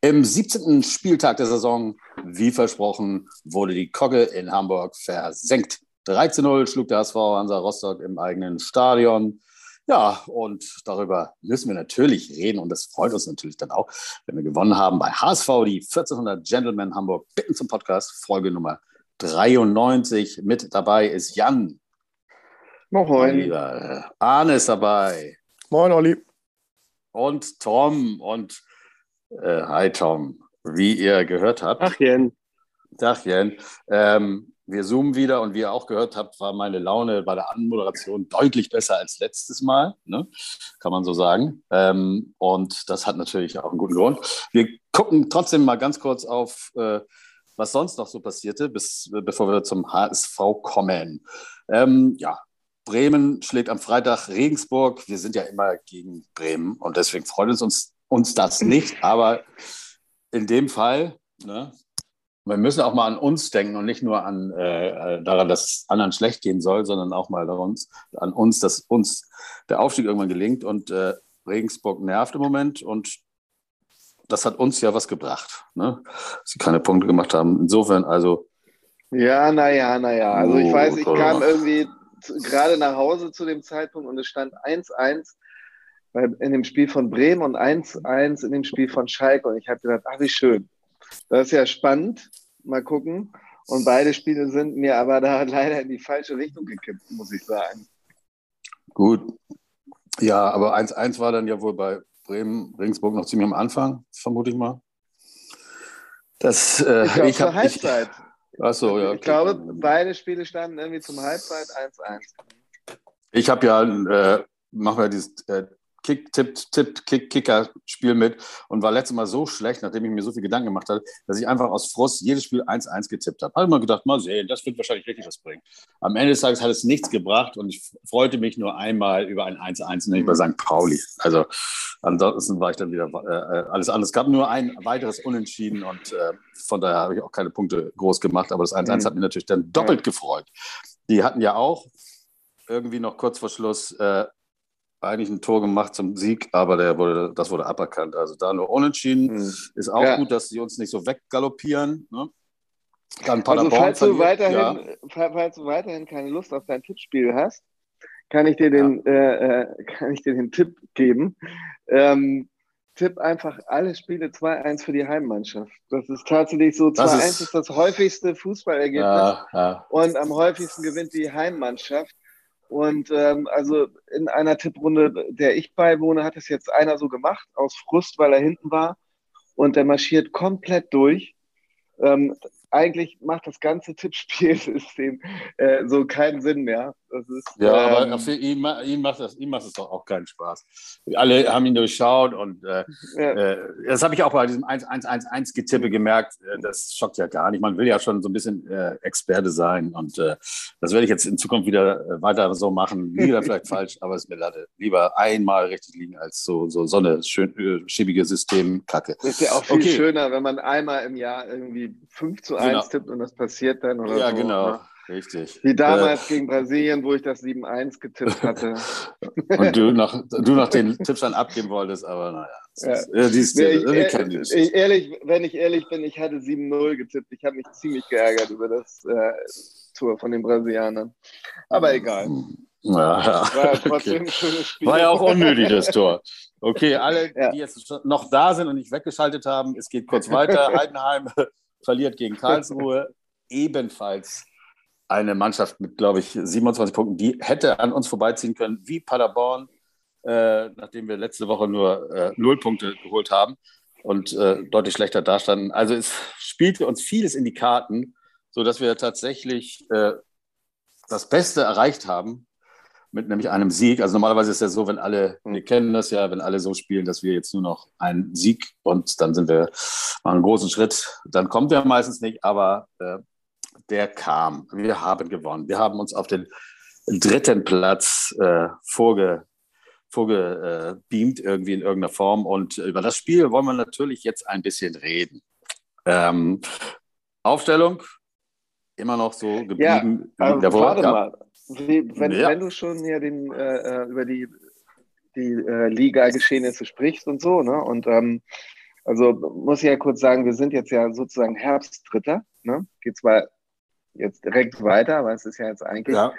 Im 17. Spieltag der Saison, wie versprochen, wurde die Kogge in Hamburg versenkt. 13-0 schlug der HSV Hansa Rostock im eigenen Stadion. Ja, und darüber müssen wir natürlich reden und das freut uns natürlich dann auch, wenn wir gewonnen haben bei HSV, die 1400 Gentlemen Hamburg. Bitten zum Podcast, Folge Nummer 93. Mit dabei ist Jan. Moin. Arne ist dabei. Moin, Olli. Und Tom. Und äh, hi, Tom. Wie ihr gehört habt. Ach, Jen. Tag, Jen. Ähm, wir zoomen wieder und wie ihr auch gehört habt, war meine Laune bei der Anmoderation deutlich besser als letztes Mal, ne? kann man so sagen. Ähm, und das hat natürlich auch einen guten Grund. Wir gucken trotzdem mal ganz kurz auf, äh, was sonst noch so passierte, bis, bevor wir zum HSV kommen. Ähm, ja, Bremen schlägt am Freitag Regensburg. Wir sind ja immer gegen Bremen und deswegen freut es uns, uns das nicht. Aber in dem Fall, ne, wir müssen auch mal an uns denken und nicht nur an äh, daran, dass es anderen schlecht gehen soll, sondern auch mal daran, an uns, dass uns der Aufstieg irgendwann gelingt. Und äh, Regensburg nervt im Moment und das hat uns ja was gebracht, ne? dass sie keine Punkte gemacht haben. Insofern also. Ja, naja, naja. Also ich weiß, ich kam irgendwie gerade nach Hause zu dem Zeitpunkt und es stand 1-1 in dem Spiel von Bremen und 1-1 in dem Spiel von Schalke. Und ich habe gedacht, ach, wie schön. Das ist ja spannend. Mal gucken. Und beide Spiele sind mir aber da leider in die falsche Richtung gekippt, muss ich sagen. Gut. Ja, aber 1-1 war dann ja wohl bei Bremen, Regensburg noch ziemlich am Anfang, vermute ich mal. Das, äh, ich glaube, zur Halbzeit. Achso, ja. Ich glaube, beide Spiele standen irgendwie zum Halbzeit 1-1. Ich habe ja, äh, machen wir dieses äh, Kick, Tipp, Tipp, Kick, Kicker-Spiel mit und war letztes Mal so schlecht, nachdem ich mir so viel Gedanken gemacht habe, dass ich einfach aus Frust jedes Spiel 1-1 getippt habe. Habe ich mal gedacht, mal sehen, das wird wahrscheinlich richtig was bringen. Am Ende des Tages hat es nichts gebracht und ich freute mich nur einmal über ein 1-1, nämlich bei St. Pauli. Also ansonsten war ich dann wieder äh, alles anders. Es gab nur ein weiteres Unentschieden und äh, von daher habe ich auch keine Punkte groß gemacht, aber das 1-1 mhm. hat mich natürlich dann doppelt gefreut. Die hatten ja auch irgendwie noch kurz vor Schluss äh, eigentlich ein Tor gemacht zum Sieg, aber der wurde, das wurde aberkannt. Also da nur unentschieden. Mhm. Ist auch ja. gut, dass sie uns nicht so weggaloppieren. Ne? Dann also falls du, weiterhin, ja. falls du weiterhin keine Lust auf dein Tippspiel hast, kann ich dir den, ja. äh, äh kann ich dir den Tipp geben. Ähm, tipp einfach alle Spiele 2-1 für die Heimmannschaft. Das ist tatsächlich so. 2-1 ist, ist, das häufigste Fußballergebnis. Und am häufigsten gewinnt die Heimmannschaft. Und ähm, also in einer Tipprunde, der ich beiwohne, hat es jetzt einer so gemacht, aus Frust, weil er hinten war. Und der marschiert komplett durch. Ähm, eigentlich macht das ganze Tippspielsystem äh, so keinen Sinn mehr. Ist, ja, ähm, aber für ihn, ihn, macht das, ihm macht es doch auch keinen Spaß. Alle haben ihn durchschaut und äh, ja. äh, das habe ich auch bei diesem 1-1-1-1-Getippe gemerkt. Äh, das schockt ja gar nicht. Man will ja schon so ein bisschen äh, Experte sein und äh, das werde ich jetzt in Zukunft wieder weiter so machen. Wieder vielleicht falsch, aber es ist mir leider lieber einmal richtig liegen als so, so, so eine schön, schäbige Systemkacke. Ist ja auch viel okay. schöner, wenn man einmal im Jahr irgendwie 5 zu 1 genau. tippt und das passiert dann oder Ja, so, genau. Ne? Richtig. Wie damals äh, gegen Brasilien, wo ich das 7-1 getippt hatte. Und du noch, du noch den Tipp dann abgeben wolltest, aber naja. Ja. Ist, äh, die ist, ich, ich, ich, ehrlich, wenn ich ehrlich bin, ich hatte 7-0 getippt. Ich habe mich ziemlich geärgert über das äh, Tor von den Brasilianern. Aber egal. Ja, ja. War, ja okay. War ja auch unnötig, das Tor. Okay, alle, ja. die jetzt noch da sind und nicht weggeschaltet haben, es geht kurz weiter. Heidenheim verliert gegen Karlsruhe. Ebenfalls eine Mannschaft mit, glaube ich, 27 Punkten, die hätte an uns vorbeiziehen können, wie Paderborn, äh, nachdem wir letzte Woche nur äh, null Punkte geholt haben und äh, deutlich schlechter dastanden. Also es spielte uns vieles in die Karten, sodass wir tatsächlich äh, das Beste erreicht haben, mit nämlich einem Sieg. Also normalerweise ist es ja so, wenn alle, wir kennen das ja, wenn alle so spielen, dass wir jetzt nur noch einen Sieg und dann sind wir mal einen großen Schritt. Dann kommt er meistens nicht, aber äh, der kam. Wir haben gewonnen. Wir haben uns auf den dritten Platz äh, vorge, vorgebeamt, irgendwie in irgendeiner Form. Und über das Spiel wollen wir natürlich jetzt ein bisschen reden. Ähm, Aufstellung immer noch so geblieben. Ja, ähm, warte mal. Wenn, ja. wenn, du schon hier den, äh, äh, über die, die äh, Liga-Geschehnisse sprichst und so, ne? Und ähm, Also muss ich ja kurz sagen, wir sind jetzt ja sozusagen Herbstdritter. Ne? Geht zwar jetzt direkt weiter, aber es ist ja jetzt eigentlich. Ja.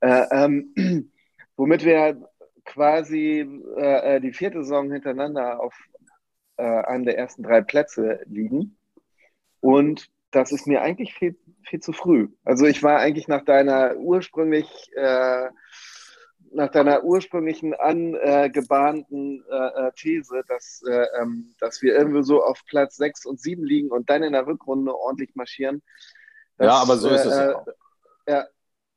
Äh, ähm, womit wir quasi äh, äh, die vierte Saison hintereinander auf äh, einem der ersten drei Plätze liegen. Und das ist mir eigentlich viel, viel zu früh. Also ich war eigentlich nach deiner ursprünglich äh, nach deiner ursprünglichen angebahnten äh, äh, These, dass, äh, ähm, dass wir irgendwie so auf Platz 6 und 7 liegen und dann in der Rückrunde ordentlich marschieren. Das, ja, aber so ist es ja äh. Ja,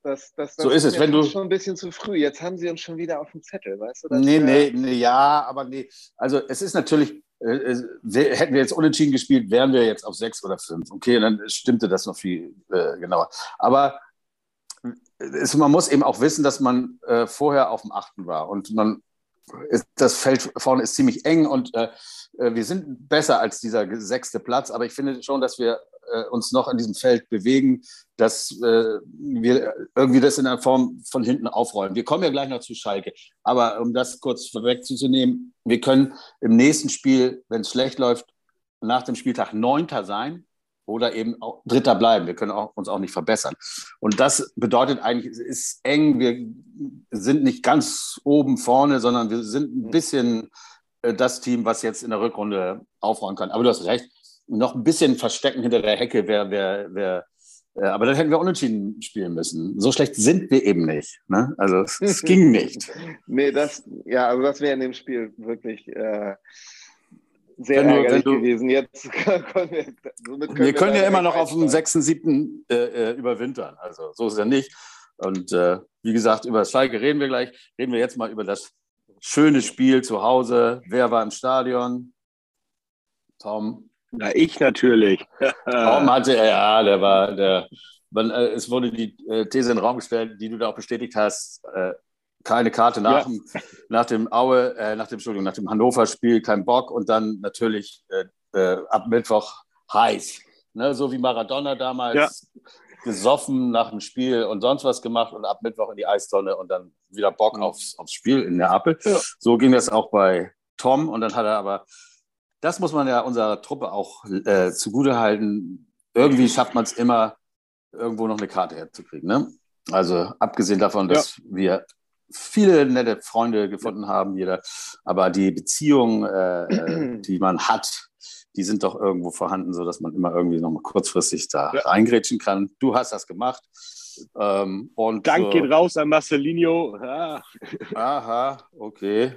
das, das, das so ist es, wenn du schon ein bisschen zu früh. Jetzt haben sie uns schon wieder auf dem Zettel, weißt du? Nee, nee, nee, ja, aber nee. Also es ist natürlich, äh, äh hätten wir jetzt unentschieden gespielt, wären wir jetzt auf sechs oder fünf. Okay, dann stimmte das noch viel äh, genauer. Aber es, man muss eben auch wissen, dass man äh, vorher auf dem achten war und man das Feld vorne ist ziemlich eng und äh, äh, wir sind besser als dieser sechste Platz, aber ich finde schon, dass wir äh, uns noch in diesem Feld bewegen, dass äh, wir irgendwie das in der Form von hinten aufrollen. Wir kommen ja gleich noch zu Schalke, aber um das kurz vorwegzunehmen, wir können im nächsten Spiel, wenn es schlecht läuft, nach dem Spieltag Neunter sein oder eben auch Dritter bleiben. Wir können auch, uns auch nicht verbessern. Und das bedeutet eigentlich, es ist eng. Wir sind nicht ganz oben vorne, sondern wir sind ein bisschen äh, das Team, was jetzt in der Rückrunde aufräumen kann. Aber du hast recht, noch ein bisschen verstecken hinter der Hecke wäre, wär, wär, äh, aber dann hätten wir unentschieden spielen müssen. So schlecht sind wir eben nicht. Ne? Also es, ging nicht. nee, das, ja, also das wäre in dem Spiel wirklich. Äh, sehr wenn ärgerlich du, gewesen. Jetzt können wir, können wir können ja immer noch auf dem 6., 7. Äh, äh, überwintern. Also so ist es ja nicht. Und äh, wie gesagt, über das Schalke reden wir gleich. Reden wir jetzt mal über das schöne Spiel zu Hause. Wer war im Stadion? Tom? Na, ich natürlich. Tom hatte, ja, der war, der, man, äh, es wurde die äh, These in den Raum gestellt, die du da auch bestätigt hast. Äh, keine Karte nach, ja. dem, nach dem Aue, äh, nach dem, Entschuldigung, nach dem Hannover-Spiel, kein Bock und dann natürlich äh, äh, ab Mittwoch heiß. Ne? So wie Maradona damals ja. Gesoffen nach dem Spiel und sonst was gemacht und ab Mittwoch in die Eistonne und dann wieder Bock aufs, aufs Spiel in Neapel. Ja. So ging das auch bei Tom und dann hat er aber, das muss man ja unserer Truppe auch äh, zugute halten, irgendwie schafft man es immer, irgendwo noch eine Karte herzukriegen. Ne? Also abgesehen davon, dass ja. wir viele nette Freunde gefunden haben, jeder. Aber die Beziehungen, äh, äh, die man hat, die sind doch irgendwo vorhanden, sodass man immer irgendwie noch mal kurzfristig da ja. reingrätschen kann. Du hast das gemacht. Ähm, und, Dank geht raus an Marcelinho. Ja. Aha, okay.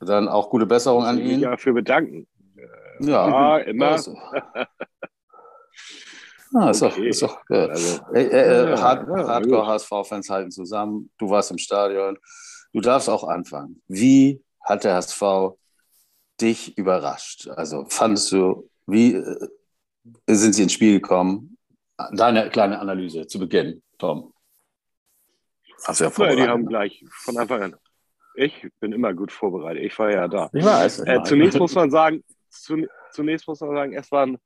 Dann auch gute Besserung an ihn. Ja, dafür bedanken. Ja, ja immer. Also. Ah, ist, okay. doch, ist doch äh, also, äh, äh, ja, Hard, ja, Hardcore HSV-Fans halten zusammen. Du warst im Stadion. Du darfst auch anfangen. Wie hat der HSV dich überrascht? Also fandest du, wie äh, sind sie ins Spiel gekommen? Deine kleine Analyse zu Beginn, Tom. Hast du ja vorbereitet. Ja, die haben gleich von Anfang an. Ich bin immer gut vorbereitet. Ich war ja da. Ich weiß. Ich äh, zunächst muss man sagen, zunächst muss man sagen, es waren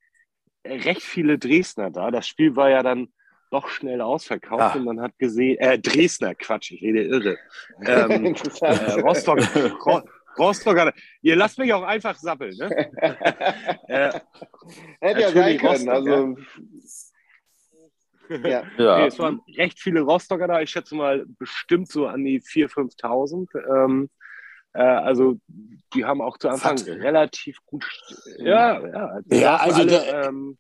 recht viele Dresdner da. Das Spiel war ja dann doch schnell ausverkauft ah. und man hat gesehen, äh, Dresdner, Quatsch, ich rede irre. Ähm, äh, Rostock, Ro Rostock, ihr lasst mich auch einfach sappeln, ne? äh, Hätte ja sein können, Rostock, also. Ja. ja. Nee, es waren recht viele Rostocker da, ich schätze mal bestimmt so an die 4.000, 5.000. Ähm, äh, also die haben auch zu Anfang Fakt. relativ gut. Ja, ja. Ja, also alle, der, ähm,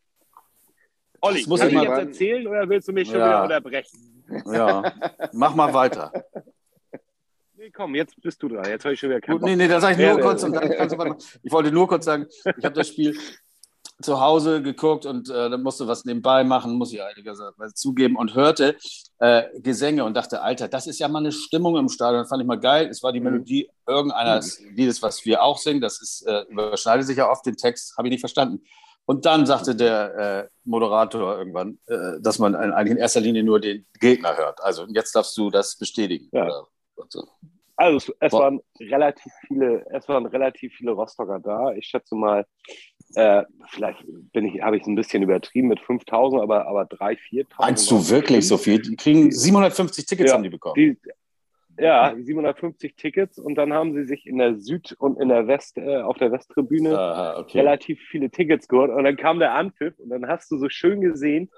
Olli, muss kann ich jetzt erzählen oder willst du mich schon ja. wieder unterbrechen? Ja, mach mal weiter. Nee, komm, jetzt bist du dran. Jetzt habe ich schon wieder keinen Gut, Nee, nee, da sage ich nur kurz. Und dann kannst du ich wollte nur kurz sagen, ich habe das Spiel zu Hause geguckt und äh, dann musste was nebenbei machen, muss ich einigerweise zugeben, und hörte äh, Gesänge und dachte, Alter, das ist ja mal eine Stimmung im Stadion, fand ich mal geil. Es war die mhm. Melodie irgendeines mhm. Liedes, was wir auch singen, das ist, äh, überschneidet sich ja oft, den Text habe ich nicht verstanden. Und dann sagte der äh, Moderator irgendwann, äh, dass man eigentlich in erster Linie nur den Gegner hört. Also jetzt darfst du das bestätigen. Ja. So. Also es, es waren relativ viele, es waren relativ viele Rostocker da. Ich schätze mal, äh, vielleicht bin ich, habe ich es ein bisschen übertrieben mit 5000, aber, aber 3.000, 4.000. Meinst du wirklich so viel? Die kriegen 750 Tickets ja, haben die bekommen. Die, ja, 750 Tickets und dann haben sie sich in der Süd- und in der West, äh, auf der Westtribüne Aha, okay. relativ viele Tickets geholt und dann kam der Anpfiff und dann hast du so schön gesehen,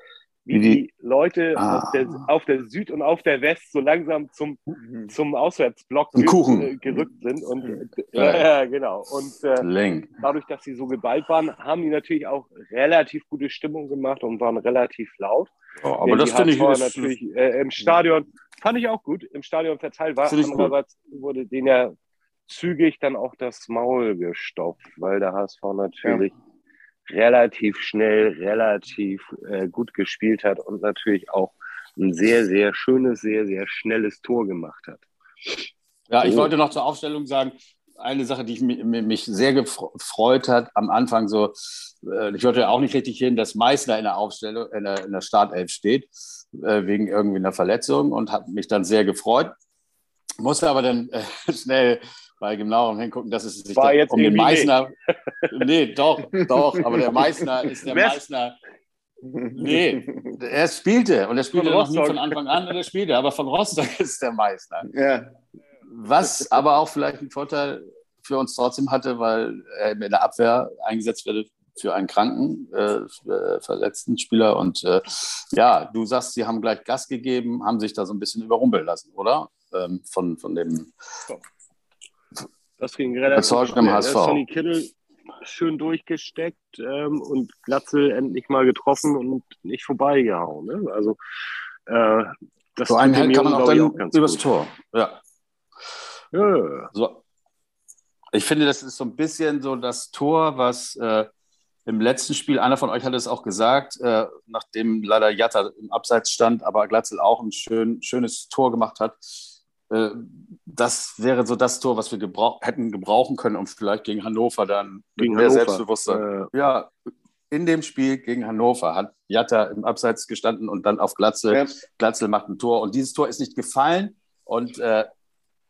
wie die Leute ah. auf, der, auf, der, Süd und auf der West so langsam zum, mhm. zum Auswärtsblock ge gerückt sind. Und, mhm. ja, ja, genau. Und äh, dadurch, dass sie so geballt waren, haben die natürlich auch relativ gute Stimmung gemacht und waren relativ laut. Oh, aber das finde ich natürlich äh, im Stadion fand ich auch gut. Im Stadion verteilt war. Andererseits wurde denen ja zügig dann auch das Maul gestopft, weil der HSV natürlich ja relativ schnell, relativ äh, gut gespielt hat und natürlich auch ein sehr, sehr schönes, sehr, sehr schnelles Tor gemacht hat. Ja, ich wollte noch zur Aufstellung sagen, eine Sache, die mich, mich sehr gefreut hat, am Anfang so, äh, ich wollte auch nicht richtig hin, dass Meißner in der Aufstellung, in der, in der Startelf steht, äh, wegen irgendwie einer Verletzung und hat mich dann sehr gefreut. Musste aber dann äh, schnell bei genauerem Hingucken, dass es sich War jetzt um den Meißner. nee, doch, doch, aber der Meißner ist der Meißner. Nee, er spielte und er spielte noch nie von Anfang an und er spielte, aber von Rostock ist der Meißner. Ja. Was aber auch vielleicht einen Vorteil für uns trotzdem hatte, weil er in der Abwehr eingesetzt wird für einen kranken, äh, verletzten Spieler. Und äh, ja, du sagst, sie haben gleich Gas gegeben, haben sich da so ein bisschen überrumpeln lassen, oder? Ähm, von, von dem das ging relativ schnell. Im HSV. Sonny Kittel schön durchgesteckt ähm, und Glatzel endlich mal getroffen und nicht vorbeigehauen. Ne? Also äh, das so einen kann man auch dann auch übers gut. Tor. Ja. ja. So. Ich finde, das ist so ein bisschen so das Tor, was äh, im letzten Spiel, einer von euch hat es auch gesagt, äh, nachdem leider Jatta im Abseits stand, aber Glatzel auch ein schön, schönes Tor gemacht hat äh, das wäre so das Tor, was wir gebrauch hätten gebrauchen können, um vielleicht gegen Hannover dann gegen mehr Hannover. Selbstbewusstsein. Äh, ja, in dem Spiel gegen Hannover hat Jatta im Abseits gestanden und dann auf Glatzel. Ja. Glatzel macht ein Tor und dieses Tor ist nicht gefallen und äh,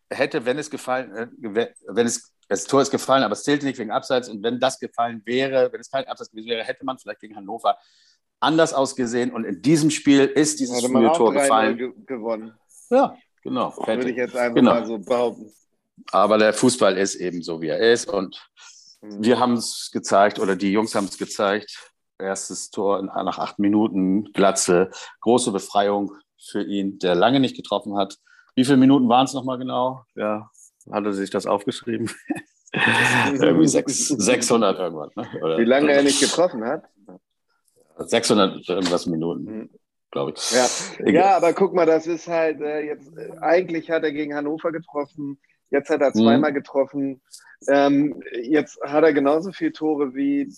hätte, wenn es gefallen, äh, wenn es das Tor ist gefallen, aber es zählte nicht wegen Abseits und wenn das gefallen wäre, wenn es kein Abseits gewesen wäre, hätte man vielleicht gegen Hannover anders ausgesehen und in diesem Spiel ist dieses Tor gefallen. Ge gewonnen. Ja, Genau. Würde ich jetzt einfach genau. mal so behaupten. Aber der Fußball ist eben so, wie er ist. Und mhm. wir haben es gezeigt, oder die Jungs haben es gezeigt. Erstes Tor nach acht Minuten, Glatze, große Befreiung für ihn, der lange nicht getroffen hat. Wie viele Minuten waren es nochmal genau? Ja, hatte sich das aufgeschrieben? Irgendwie 600 irgendwas. Ne? Oder, Wie lange er nicht getroffen hat? 600 irgendwas Minuten. Glaube ich. Ja. ja, aber guck mal, das ist halt äh, jetzt, äh, eigentlich hat er gegen Hannover getroffen, jetzt hat er mhm. zweimal mhm. getroffen. Ähm, jetzt hat er genauso viele Tore wie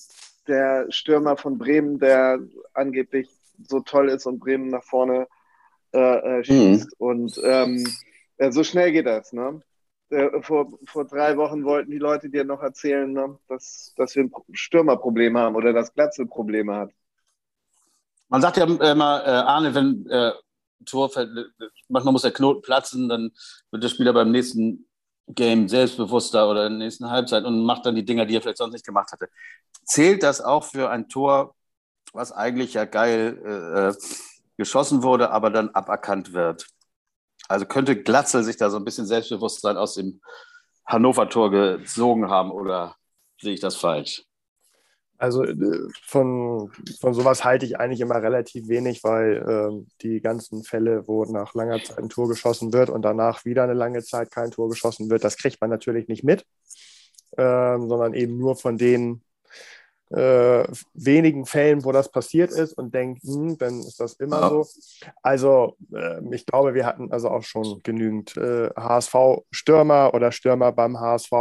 der Stürmer von Bremen, der angeblich so toll ist und Bremen nach vorne äh, äh, mhm. schießt. Mhm. Und ähm, äh, so schnell geht das, ne? Äh, vor, vor drei Wochen wollten die Leute dir noch erzählen, ne, dass, dass wir ein Stürmerproblem haben oder dass Glatze Probleme hat. Man sagt ja immer, äh, Arne, wenn äh, Tor fällt, manchmal muss der Knoten platzen, dann wird der Spieler beim nächsten Game selbstbewusster oder in der nächsten Halbzeit und macht dann die Dinger, die er vielleicht sonst nicht gemacht hatte. Zählt das auch für ein Tor, was eigentlich ja geil äh, äh geschossen wurde, aber dann aberkannt wird? Also könnte Glatzel sich da so ein bisschen Selbstbewusstsein aus dem Hannover-Tor gezogen haben oder sehe ich das falsch? Also äh, von, von sowas halte ich eigentlich immer relativ wenig, weil ähm, die ganzen Fälle, wo nach langer Zeit ein Tor geschossen wird und danach wieder eine lange Zeit kein Tor geschossen wird, das kriegt man natürlich nicht mit, ähm, sondern eben nur von den äh, wenigen Fällen, wo das passiert ist und denkt, hm, dann ist das immer ja. so. Also äh, ich glaube, wir hatten also auch schon genügend äh, HSV-Stürmer oder Stürmer beim HSV,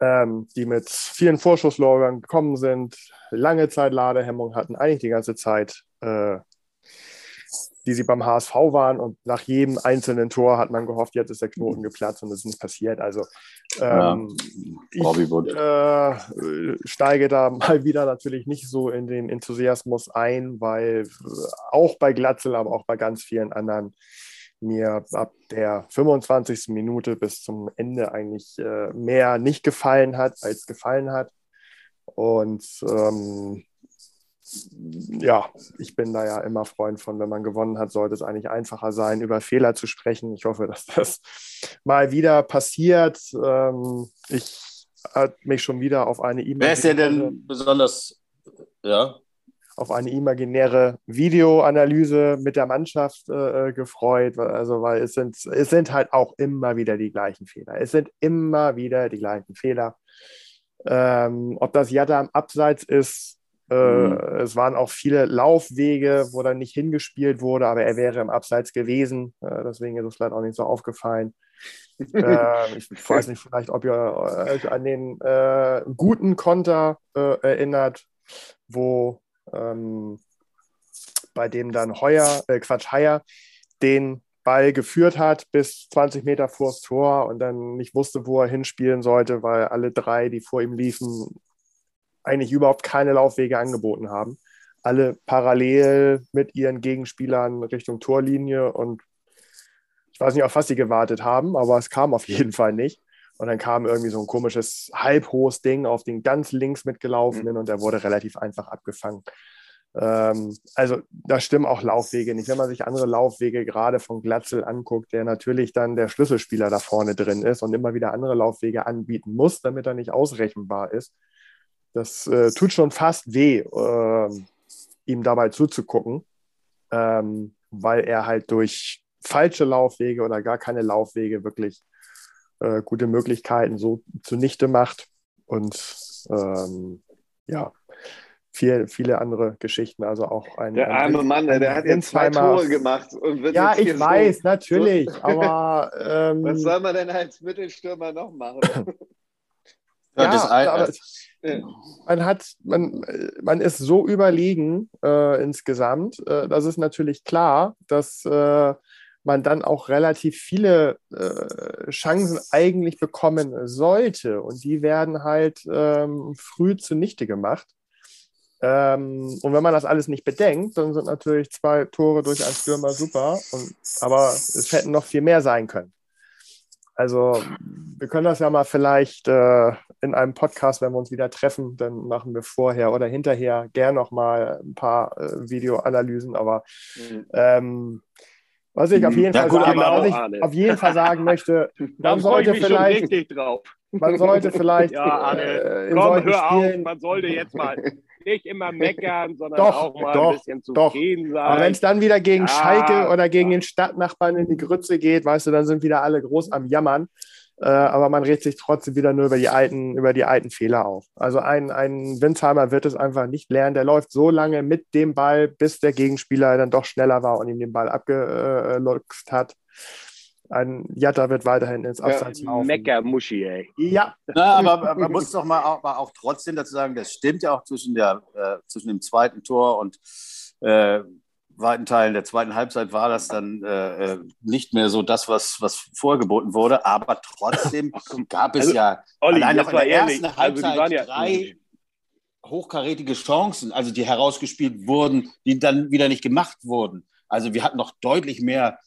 ähm, die mit vielen Vorschusslorgern gekommen sind, lange Zeit Ladehemmung hatten, eigentlich die ganze Zeit, äh, die sie beim HSV waren und nach jedem einzelnen Tor hat man gehofft, jetzt ist der Knoten geplatzt und es ist nicht passiert. Also ähm, ja, ich äh, steige da mal wieder natürlich nicht so in den Enthusiasmus ein, weil äh, auch bei Glatzel, aber auch bei ganz vielen anderen mir ab der 25. Minute bis zum Ende eigentlich äh, mehr nicht gefallen hat, als gefallen hat. Und ähm, ja, ich bin da ja immer Freund von, wenn man gewonnen hat, sollte es eigentlich einfacher sein, über Fehler zu sprechen. Ich hoffe, dass das mal wieder passiert. Ähm, ich habe mich schon wieder auf eine E-Mail. Wer ist der denn besonders, ja? Auf eine imaginäre Videoanalyse mit der Mannschaft äh, gefreut. Also, weil es sind, es sind halt auch immer wieder die gleichen Fehler. Es sind immer wieder die gleichen Fehler. Ähm, ob das Jatta am Abseits ist, äh, mhm. es waren auch viele Laufwege, wo dann nicht hingespielt wurde, aber er wäre im Abseits gewesen. Äh, deswegen ist es vielleicht auch nicht so aufgefallen. äh, ich weiß nicht, vielleicht, ob ihr euch an den äh, guten Konter äh, erinnert, wo ähm, bei dem dann Heuer, äh, Quatsch, Heuer den Ball geführt hat bis 20 Meter vors Tor und dann nicht wusste, wo er hinspielen sollte, weil alle drei, die vor ihm liefen, eigentlich überhaupt keine Laufwege angeboten haben. Alle parallel mit ihren Gegenspielern Richtung Torlinie und ich weiß nicht, auf was sie gewartet haben, aber es kam auf jeden Fall nicht. Und dann kam irgendwie so ein komisches halbhohes Ding auf den ganz links mitgelaufenen mhm. und der wurde relativ einfach abgefangen. Ähm, also da stimmen auch Laufwege nicht. Wenn man sich andere Laufwege gerade von Glatzel anguckt, der natürlich dann der Schlüsselspieler da vorne drin ist und immer wieder andere Laufwege anbieten muss, damit er nicht ausrechenbar ist, das äh, tut schon fast weh, äh, ihm dabei zuzugucken, ähm, weil er halt durch falsche Laufwege oder gar keine Laufwege wirklich äh, gute Möglichkeiten so zunichte macht. Und ähm, ja, viel, viele andere Geschichten. Also auch ein. Der arme ein, Mann, der hat jetzt zwei Tore gemacht. Und wird ja, ich weiß, so, natürlich. aber. Ähm, was soll man denn als Mittelstürmer noch machen? ja, das aber, man hat, man, man ist so überlegen äh, insgesamt. Äh, das ist natürlich klar, dass äh, man dann auch relativ viele äh, Chancen eigentlich bekommen sollte. Und die werden halt ähm, früh zunichte gemacht. Ähm, und wenn man das alles nicht bedenkt, dann sind natürlich zwei Tore durch einen Stürmer super. Und, aber es hätten noch viel mehr sein können. Also wir können das ja mal vielleicht äh, in einem Podcast, wenn wir uns wieder treffen, dann machen wir vorher oder hinterher gern noch mal ein paar äh, Videoanalysen. Aber mhm. ähm, was ich auf jeden, ja, Fall, gut, sagen, was ich auf jeden Fall sagen möchte, man sollte vielleicht, man sollte vielleicht, ja, äh, komm, hör Spielen, auf, man sollte jetzt mal nicht immer meckern, sondern doch, auch mal doch, ein bisschen zufrieden doch. sein. Aber wenn es dann wieder gegen ja, Schalke oder gegen den Stadtnachbarn in die Grütze geht, weißt du, dann sind wieder alle groß am Jammern. Äh, aber man regt sich trotzdem wieder nur über die alten, über die alten Fehler auf. Also ein, ein Winsheimer wird es einfach nicht lernen. Der läuft so lange mit dem Ball, bis der Gegenspieler dann doch schneller war und ihm den Ball abgeluchst hat. Ein Jatta wird weiterhin ins Abseits ja, laufen. Meckermuschi, ey. Ja. Na, aber man muss doch mal auch, auch, trotzdem dazu sagen, das stimmt ja auch zwischen, der, äh, zwischen dem zweiten Tor und äh, weiten Teilen der zweiten Halbzeit war das dann äh, äh nicht mehr so das, was, was vorgeboten wurde. Aber trotzdem gab es also, ja Olli, allein noch in der ersten also, Halbzeit also ja drei hochkarätige Chancen, also die herausgespielt wurden, die dann wieder nicht gemacht wurden. Also wir hatten noch deutlich mehr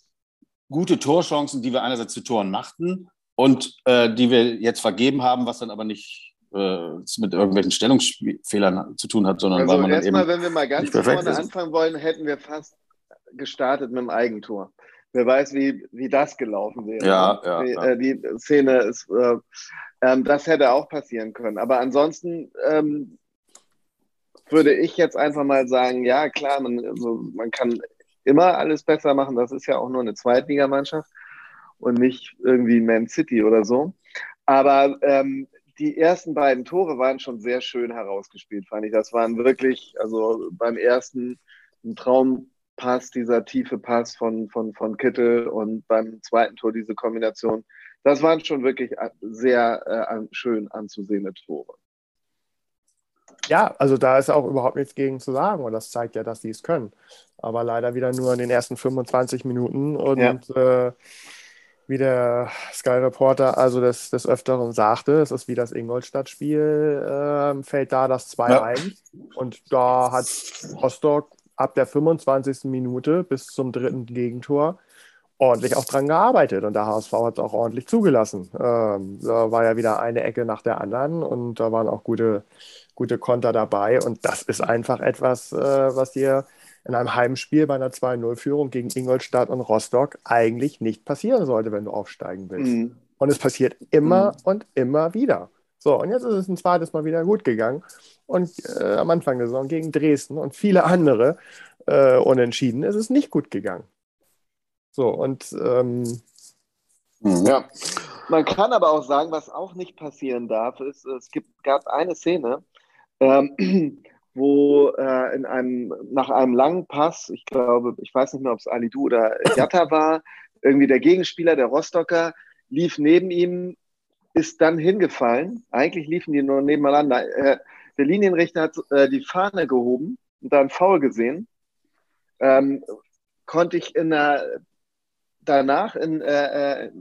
gute Torchancen, die wir einerseits zu Toren machten und äh, die wir jetzt vergeben haben, was dann aber nicht äh, mit irgendwelchen Stellungsfehlern zu tun hat, sondern also weil man erstmal, eben wenn wir mal ganz vorne ist. anfangen wollen, hätten wir fast gestartet mit dem Eigentor. Wer weiß, wie, wie das gelaufen wäre. Ja, ja, die, ja. Äh, die Szene ist, äh, ähm, das hätte auch passieren können. Aber ansonsten ähm, würde ich jetzt einfach mal sagen, ja klar, man, also man kann immer alles besser machen. Das ist ja auch nur eine Zweitligamannschaft und nicht irgendwie Man City oder so. Aber ähm, die ersten beiden Tore waren schon sehr schön herausgespielt, fand ich. Das waren wirklich, also beim ersten ein Traumpass, dieser tiefe Pass von, von, von Kittel und beim zweiten Tor diese Kombination. Das waren schon wirklich sehr äh, schön anzusehende Tore. Ja, also da ist auch überhaupt nichts gegen zu sagen und das zeigt ja, dass sie es können. Aber leider wieder nur in den ersten 25 Minuten und ja. äh, wie der Sky Reporter also des, des Öfteren sagte, es ist wie das Ingolstadt-Spiel, äh, fällt da das 2-1 ja. und da hat Rostock ab der 25. Minute bis zum dritten Gegentor ordentlich auch dran gearbeitet und der HSV hat es auch ordentlich zugelassen. Ähm, da war ja wieder eine Ecke nach der anderen und da waren auch gute, gute Konter dabei und das ist einfach etwas, äh, was dir in einem Heimspiel bei einer 2-0-Führung gegen Ingolstadt und Rostock eigentlich nicht passieren sollte, wenn du aufsteigen willst. Mhm. Und es passiert immer mhm. und immer wieder. So, und jetzt ist es ein zweites Mal wieder gut gegangen. Und äh, am Anfang der Saison gegen Dresden und viele andere äh, Unentschieden ist es nicht gut gegangen. So, und ähm, mhm. ja. Man kann aber auch sagen, was auch nicht passieren darf, ist, es gibt, gab eine Szene, ähm, wo äh, in einem, nach einem langen Pass, ich glaube, ich weiß nicht mehr, ob es Alidu oder Jatta war, irgendwie der Gegenspieler, der Rostocker, lief neben ihm, ist dann hingefallen. Eigentlich liefen die nur nebeneinander. Äh, der Linienrichter hat äh, die Fahne gehoben und da einen Foul gesehen. Ähm, konnte ich in der, danach in, äh, äh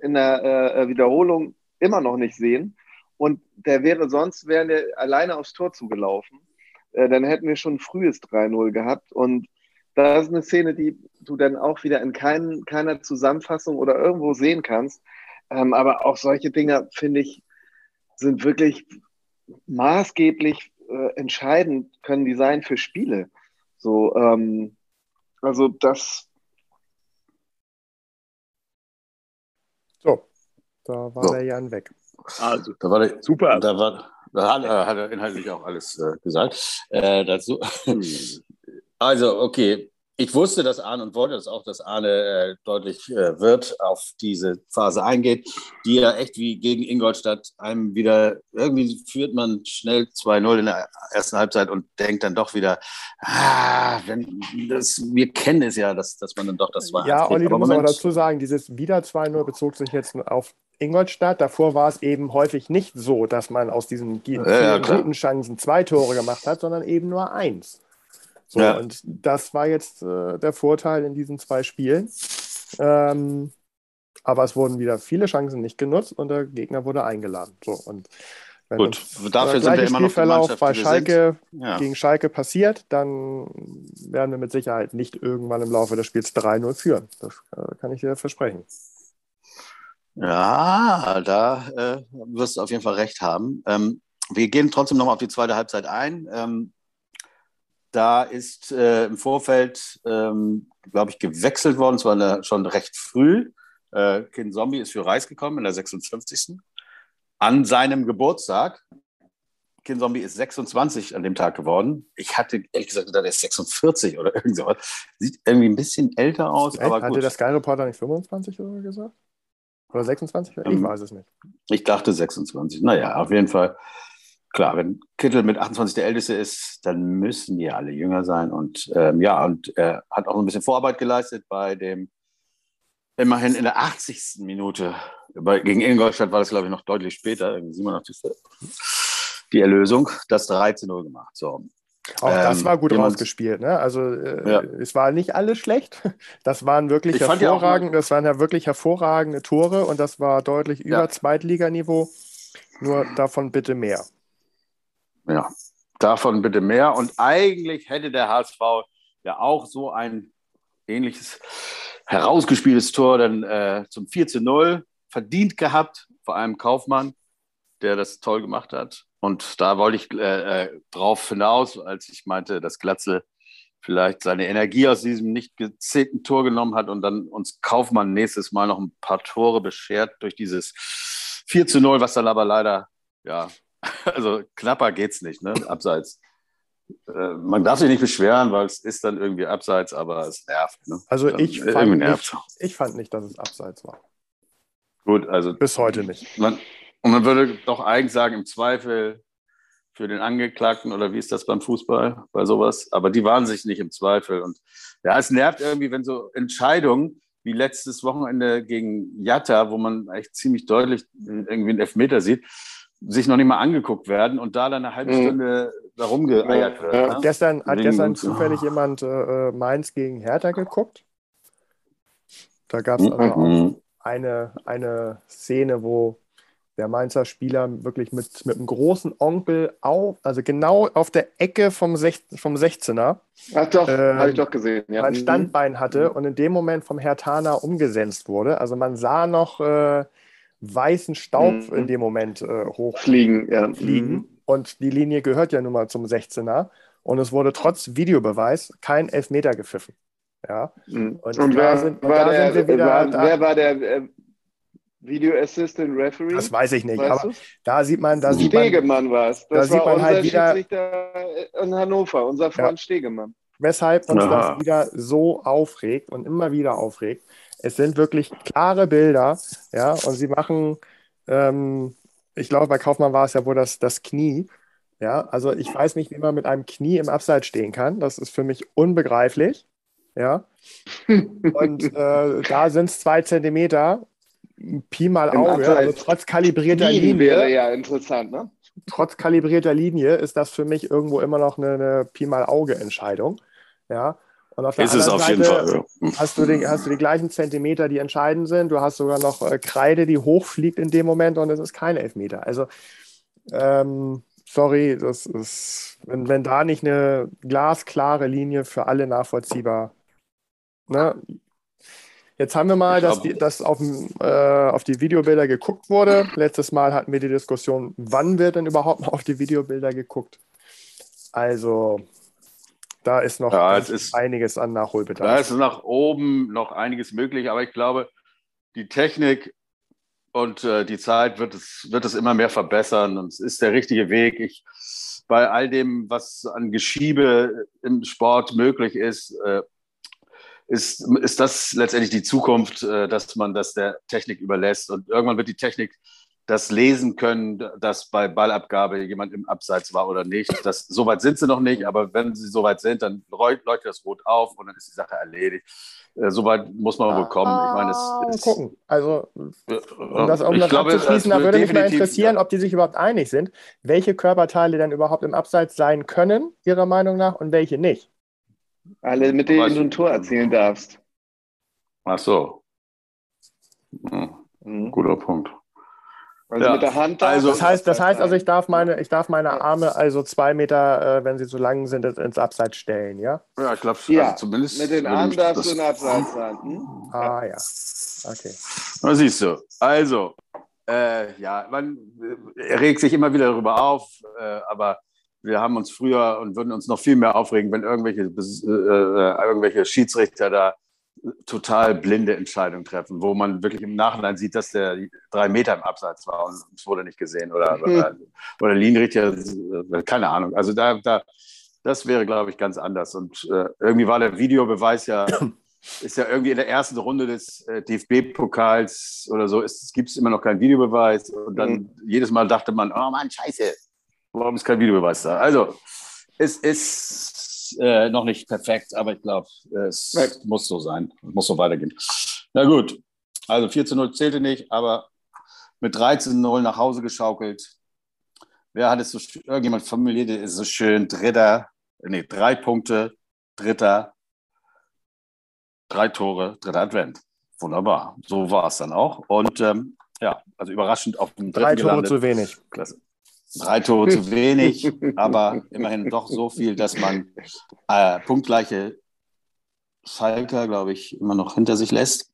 in der äh, Wiederholung immer noch nicht sehen. Und der wäre sonst wäre der alleine aufs Tor zugelaufen. Äh, dann hätten wir schon ein frühes 3-0 gehabt. Und da ist eine Szene, die du dann auch wieder in kein, keiner Zusammenfassung oder irgendwo sehen kannst. Ähm, aber auch solche Dinge, finde ich, sind wirklich maßgeblich äh, entscheidend, können die sein für Spiele. So, ähm, also das. So, da war so. der Jan weg. Also, da war der, super. Da, war, hat, hat, er inhaltlich auch alles äh, gesagt. Äh, dazu. Hm. Also, okay ich wusste, dass Arne und wollte das auch, dass Arne äh, deutlich äh, wird auf diese Phase eingeht, die ja echt wie gegen Ingolstadt einem wieder, irgendwie führt man schnell 2-0 in der ersten Halbzeit und denkt dann doch wieder, ah, wenn das, wir kennen es ja, dass, dass man dann doch das war. Ja, Olli, du musst aber dazu sagen, dieses wieder 2-0 bezog sich jetzt auf Ingolstadt. Davor war es eben häufig nicht so, dass man aus diesen ja, guten Chancen zwei Tore gemacht hat, sondern eben nur eins. So, ja. Und das war jetzt äh, der Vorteil in diesen zwei Spielen. Ähm, aber es wurden wieder viele Chancen nicht genutzt und der Gegner wurde eingeladen. So, und wenn Gut, dafür sind wir immer noch Spielverlauf bei Schalke ja. gegen Schalke passiert, dann werden wir mit Sicherheit nicht irgendwann im Laufe des Spiels 3-0 führen. Das äh, kann ich dir versprechen. Ja, da äh, wirst du auf jeden Fall recht haben. Ähm, wir gehen trotzdem nochmal auf die zweite Halbzeit ein. Ähm, da ist äh, im Vorfeld, ähm, glaube ich, gewechselt worden, zwar schon recht früh. Äh, Kin Zombie ist für Reis gekommen in der 56. An seinem Geburtstag. Kin Zombie ist 26 an dem Tag geworden. Ich hatte ehrlich gesagt gedacht, er ist 46 oder irgend sowas. Sieht irgendwie ein bisschen älter aus. Echt? aber gut. Hatte der Sky Reporter nicht 25 oder gesagt? Oder 26? Ich ähm, weiß es nicht. Ich dachte 26. Naja, auf jeden Fall klar, wenn Kittel mit 28 der Älteste ist, dann müssen die alle jünger sein. Und ähm, ja, und er hat auch ein bisschen Vorarbeit geleistet bei dem, immerhin in der 80. Minute. Bei, gegen Ingolstadt war das, glaube ich, noch deutlich später, 87. Die Erlösung, das 13-0 gemacht. So. Auch ähm, das war gut rausgespielt. Ne? Also äh, ja. es war nicht alles schlecht. Das waren wirklich ich hervorragende, das waren ja wirklich hervorragende Tore und das war deutlich über ja. Zweitliganiveau. Nur davon bitte mehr. Ja, davon bitte mehr. Und eigentlich hätte der HSV ja auch so ein ähnliches herausgespieltes Tor dann äh, zum 4 zu 0 verdient gehabt, vor allem Kaufmann, der das toll gemacht hat. Und da wollte ich äh, äh, drauf hinaus, als ich meinte, dass Glatzel vielleicht seine Energie aus diesem nicht gezählten Tor genommen hat und dann uns Kaufmann nächstes Mal noch ein paar Tore beschert durch dieses 4 zu 0, was dann aber leider ja, Also knapper geht's nicht, ne? Abseits. Äh, man darf sich nicht beschweren, weil es ist dann irgendwie abseits, aber es nervt. Ne? Also ich fand, nicht, ich fand nicht, dass es abseits war. Gut, also. Bis heute nicht. Man, und man würde doch eigentlich sagen, im Zweifel für den Angeklagten oder wie ist das beim Fußball, bei sowas? Aber die waren sich nicht im Zweifel. Und ja, es nervt irgendwie, wenn so Entscheidungen wie letztes Wochenende gegen Jatta, wo man echt ziemlich deutlich irgendwie einen Elfmeter sieht, sich noch nicht mal angeguckt werden und da dann eine halbe mhm. Stunde mhm. da rumgeeiert wird. Ja. Ne? Gestern, hat gestern zufällig oh. jemand äh, äh, Mainz gegen Hertha geguckt. Da gab es mhm. also auch eine, eine Szene, wo der Mainzer Spieler wirklich mit, mit einem großen Onkel auf, also genau auf der Ecke vom, Sech, vom 16er. Ach doch, ähm, habe ich doch gesehen. Ja. Ein mhm. Standbein hatte mhm. und in dem Moment vom Herr Tana umgesetzt wurde. Also man sah noch äh, weißen Staub mhm. in dem Moment äh, hochfliegen. Ja. Fliegen. Mhm. Und die Linie gehört ja nun mal zum 16er. Und es wurde trotz Videobeweis kein Elfmeter gepfiffen. Ja. Mhm. Und, und wer, sind, war der, wieder, war, da, wer war der äh, Video Assistant Referee? Das weiß ich nicht, weißt aber du's? da sieht man, da sieht man, Stegemann war es. Das da sieht man halt wieder in Hannover, unser Freund ja. Stegemann. Weshalb uns Aha. das wieder so aufregt und immer wieder aufregt. Es sind wirklich klare Bilder, ja, und sie machen, ähm, ich glaube, bei Kaufmann war es ja wohl das, das Knie. Ja, also ich weiß nicht, wie man mit einem Knie im Abseits stehen kann. Das ist für mich unbegreiflich. Ja. Und äh, da sind es zwei Zentimeter Pi mal Auge, also trotz kalibrierter Linie. Linie. wäre ja interessant, ne? Trotz kalibrierter Linie ist das für mich irgendwo immer noch eine, eine Pi mal Auge-Entscheidung. Ja. Und auf der ist anderen Seite Fall, ja. hast, du die, hast du die gleichen Zentimeter, die entscheidend sind. Du hast sogar noch äh, Kreide, die hochfliegt in dem Moment und es ist kein Elfmeter. Also, ähm, sorry, das ist, wenn, wenn da nicht eine glasklare Linie für alle nachvollziehbar. Ne? Jetzt haben wir mal, dass, dass auf, äh, auf die Videobilder geguckt wurde. Letztes Mal hatten wir die Diskussion, wann wird denn überhaupt mal auf die Videobilder geguckt? Also, da ist noch ja, ist, einiges an Nachholbedarf. Da ist nach oben noch einiges möglich, aber ich glaube, die Technik und äh, die Zeit wird es, wird es immer mehr verbessern und es ist der richtige Weg. Ich, bei all dem, was an Geschiebe im Sport möglich ist, äh, ist, ist das letztendlich die Zukunft, äh, dass man das der Technik überlässt. Und irgendwann wird die Technik das lesen können, dass bei Ballabgabe jemand im Abseits war oder nicht. Das, so weit sind sie noch nicht, aber wenn sie so weit sind, dann leuchtet das Rot auf und dann ist die Sache erledigt. Äh, so weit muss man wohl kommen. Ich meine, es ah, ist, gucken. Also, um das, um das glaube, abzuschließen, da würde mich mal interessieren, ob die sich überhaupt einig sind, welche Körperteile denn überhaupt im Abseits sein können, Ihrer Meinung nach, und welche nicht. Alle, mit denen du ein Tor erzielen darfst. Ach so. Hm. Guter Punkt. Also ja. mit der Hand. Also, das heißt, das heißt also, ich darf meine, ich darf meine Arme also zwei Meter, äh, wenn sie zu lang sind, ins Abseits stellen, ja? Ja, ich glaube, ja. Also zumindest. Mit den Armen darfst du in Abseits sein. Hm? Ah, ja. Okay. Na, siehst du. Also, äh, ja, man regt sich immer wieder darüber auf, äh, aber wir haben uns früher und würden uns noch viel mehr aufregen, wenn irgendwelche, äh, äh, irgendwelche Schiedsrichter da total blinde Entscheidungen treffen, wo man wirklich im Nachhinein sieht, dass der drei Meter im Abseits war und es wurde nicht gesehen oder, oder, oder Linienrichter, keine Ahnung. Also da, da das wäre, glaube ich, ganz anders. Und äh, irgendwie war der Videobeweis ja, ist ja irgendwie in der ersten Runde des äh, DFB-Pokals oder so, gibt es immer noch keinen Videobeweis. Und dann mhm. jedes Mal dachte man, oh Mann, scheiße, warum ist kein Videobeweis da? Also, es ist äh, noch nicht perfekt, aber ich glaube, es ja. muss so sein. Es muss so weitergehen. Na gut, also 4 zu 0 zählte nicht, aber mit 13 zu 0 nach Hause geschaukelt. Wer hat es so, irgendjemand formuliert, ist so schön, dritter, nee, drei Punkte, dritter, drei Tore, dritter Advent. Wunderbar. So war es dann auch. Und ähm, ja, also überraschend auf dem dritten Drei Tore gelandet. zu wenig. Klasse. Drei Tore zu wenig, aber immerhin doch so viel, dass man äh, punktgleiche Schalker, glaube ich, immer noch hinter sich lässt.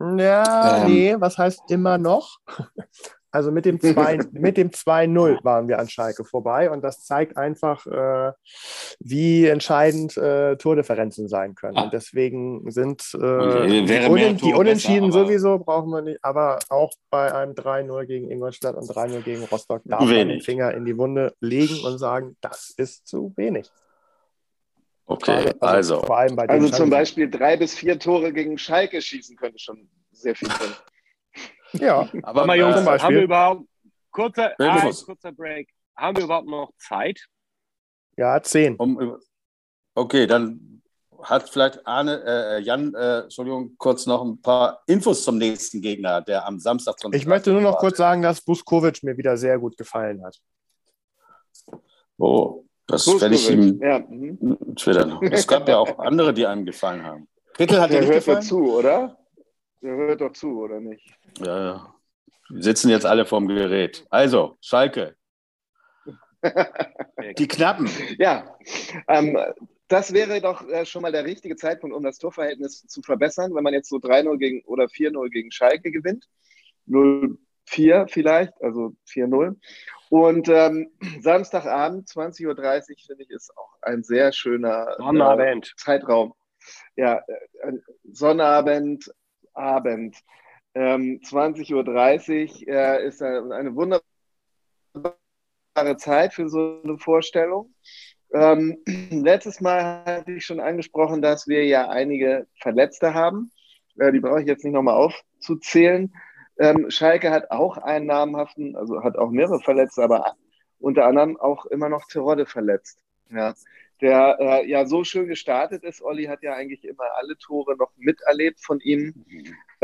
Ja, ähm, nee, was heißt immer noch? Also mit dem 2-0 waren wir an Schalke vorbei und das zeigt einfach, äh, wie entscheidend äh, Tordifferenzen sein können. Und deswegen sind äh, die, Unen die, Unentschieden besser, sowieso brauchen wir nicht, aber auch bei einem 3-0 gegen Ingolstadt und 3-0 gegen Rostock darf wenig. man den Finger in die Wunde legen und sagen, das ist zu wenig. Okay, also, also, also zum Beispiel drei bis vier Tore gegen Schalke schießen könnte schon sehr viel sein. Ja, aber mal Jungs, äh, haben wir überhaupt kurzer, ah, kurzer Break. Haben wir überhaupt noch Zeit? Ja, zehn. Um, okay, dann hat vielleicht Arne, äh, Jan, äh, Entschuldigung, kurz noch ein paar Infos zum nächsten Gegner, der am Samstag zum Ich möchte nur noch kurz sagen, dass Buskovic mir wieder sehr gut gefallen hat. Oh, das werde ich ihm ja. Mhm. twittern. Es gab ja auch andere, die einem gefallen haben. Kittel hat Der hört gefallen? zu, oder? Der hört doch zu, oder nicht? Ja, ja. Wir sitzen jetzt alle vorm Gerät. Also, Schalke. Die Knappen. Ja, ähm, das wäre doch äh, schon mal der richtige Zeitpunkt, um das Torverhältnis zu verbessern, wenn man jetzt so 3-0 gegen oder 4-0 gegen Schalke gewinnt. 0-4 vielleicht, also 4-0. Und ähm, Samstagabend, 20.30 Uhr, finde ich, ist auch ein sehr schöner äh, Zeitraum. Ja, äh, Sonnabend, Abend. Ähm, 20.30 Uhr äh, ist eine wunderbare Zeit für so eine Vorstellung. Ähm, letztes Mal hatte ich schon angesprochen, dass wir ja einige Verletzte haben. Äh, die brauche ich jetzt nicht nochmal aufzuzählen. Ähm, Schalke hat auch einen namhaften, also hat auch mehrere Verletzte, aber unter anderem auch immer noch Terodde verletzt. Ja, der äh, ja so schön gestartet ist. Olli hat ja eigentlich immer alle Tore noch miterlebt von ihm.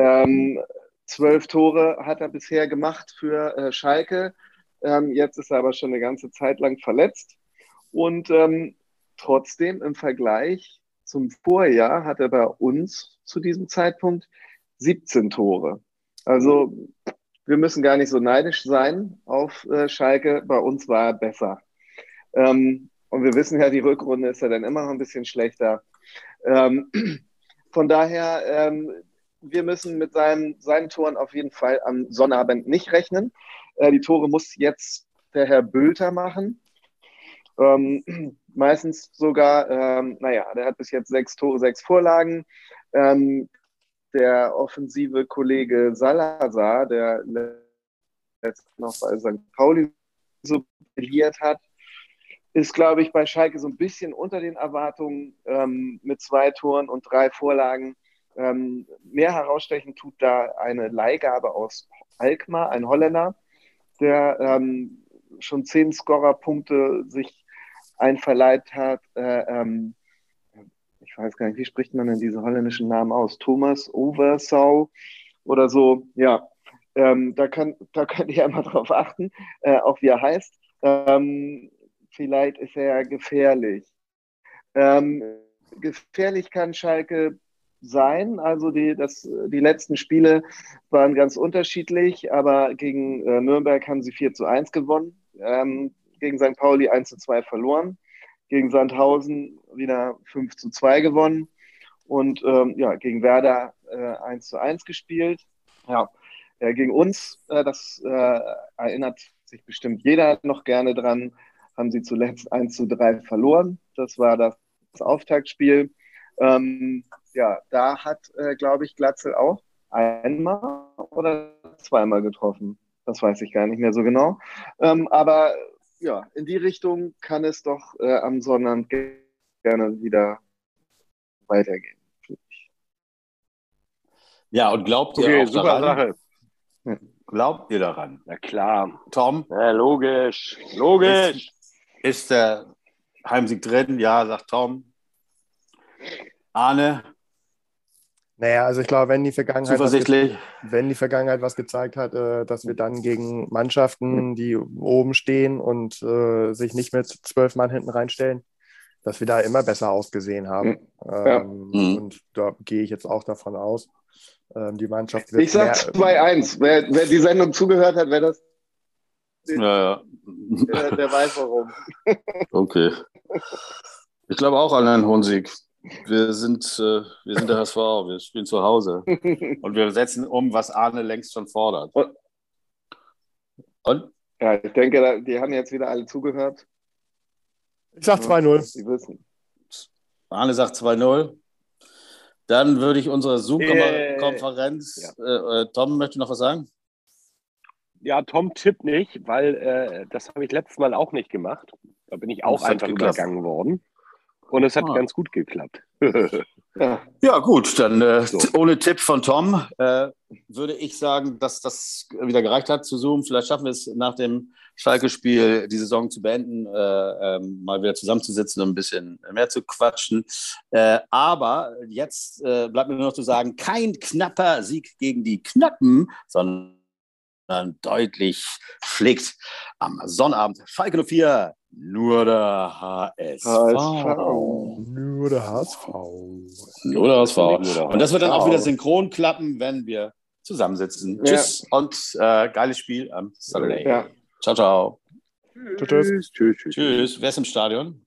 Ähm, zwölf Tore hat er bisher gemacht für äh, Schalke. Ähm, jetzt ist er aber schon eine ganze Zeit lang verletzt. Und ähm, trotzdem im Vergleich zum Vorjahr hat er bei uns zu diesem Zeitpunkt 17 Tore. Also wir müssen gar nicht so neidisch sein auf äh, Schalke. Bei uns war er besser. Ähm, und wir wissen ja, die Rückrunde ist ja dann immer noch ein bisschen schlechter. Ähm, von daher, ähm, wir müssen mit seinen, seinen Toren auf jeden Fall am Sonnabend nicht rechnen. Äh, die Tore muss jetzt der Herr Bülter machen. Ähm, meistens sogar, ähm, naja, der hat bis jetzt sechs Tore, sechs Vorlagen. Ähm, der offensive Kollege Salazar, der jetzt noch bei St. Pauli so brilliert hat, ist, glaube ich, bei Schalke so ein bisschen unter den Erwartungen ähm, mit zwei Toren und drei Vorlagen. Ähm, mehr herausstechen tut da eine Leihgabe aus Alkmaar, ein Holländer, der ähm, schon zehn Scorerpunkte sich einverleibt hat. Äh, ähm, ich weiß gar nicht, wie spricht man denn diese holländischen Namen aus? Thomas Oversau oder so. Ja, ähm, da, kann, da könnt ihr einmal drauf achten, äh, auch wie er heißt. Ähm, vielleicht ist er gefährlich. Ähm, gefährlich kann Schalke sein. Also die, das, die letzten Spiele waren ganz unterschiedlich, aber gegen äh, Nürnberg haben sie 4 zu 1 gewonnen, ähm, gegen St. Pauli 1 zu 2 verloren, gegen Sandhausen wieder 5 zu 2 gewonnen und ähm, ja, gegen Werder äh, 1 zu 1 gespielt. Ja, äh, gegen uns, äh, das äh, erinnert sich bestimmt jeder noch gerne dran, haben sie zuletzt 1 zu 3 verloren. Das war das Auftaktspiel. Ähm, ja, da hat, äh, glaube ich, Glatzel auch einmal oder zweimal getroffen. Das weiß ich gar nicht mehr so genau. Ähm, aber ja, in die Richtung kann es doch äh, am Sonnabend gerne wieder weitergehen. Ja, und glaubt ihr okay, auch super daran? Sache. Glaubt ihr daran? Na klar. Tom? Ja, logisch. Logisch. Ist, ist der Heimsieg drin? Ja, sagt Tom. Arne? Naja, also ich glaube, wenn die Vergangenheit, Zuversichtlich. Was, wenn die Vergangenheit was gezeigt hat, äh, dass wir dann gegen Mannschaften, die oben stehen und äh, sich nicht mit zwölf Mann hinten reinstellen, dass wir da immer besser ausgesehen haben. Ja. Ähm, mhm. Und da gehe ich jetzt auch davon aus. Ähm, die Mannschaft wird. Ich sage 2-1. Wer, wer, die Sendung zugehört hat, wer das. Ja, ja. Der, der weiß warum. Okay. Ich glaube auch an einen hohen Sieg. Wir sind, äh, wir sind der HSV, wir spielen zu Hause. Und wir setzen um, was Arne längst schon fordert. Und? Und? Ja, ich denke, die haben jetzt wieder alle zugehört. Ich sag 2-0. Die wissen. Arne sagt 2-0. Dann würde ich unsere Zoom-Konferenz. Yeah. Äh, äh, Tom möchte noch was sagen? Ja, Tom tippt nicht, weil äh, das habe ich letztes Mal auch nicht gemacht. Da bin ich auch einfach übergangen worden. Und es hat ah. ganz gut geklappt. ja. ja. gut, dann äh, so. ohne Tipp von Tom äh, würde ich sagen, dass das wieder gereicht hat zu Zoom. Vielleicht schaffen wir es nach dem Schalke-Spiel die Saison zu beenden, äh, ähm, mal wieder zusammenzusitzen und ein bisschen mehr zu quatschen. Äh, aber jetzt äh, bleibt mir nur noch zu sagen, kein knapper Sieg gegen die Knappen, sondern deutlich schlägt am Sonnabend Schalke 04 nur der HSV. HSV. Nur der HSV. Nur der HSV. Und das wird dann auch wieder synchron klappen, wenn wir zusammensitzen. Ja. Tschüss und äh, geiles Spiel am Saturday. Ja. Ciao, ciao. Tschüss. Tschüss. Tschüss. Tschüss. Wer ist im Stadion?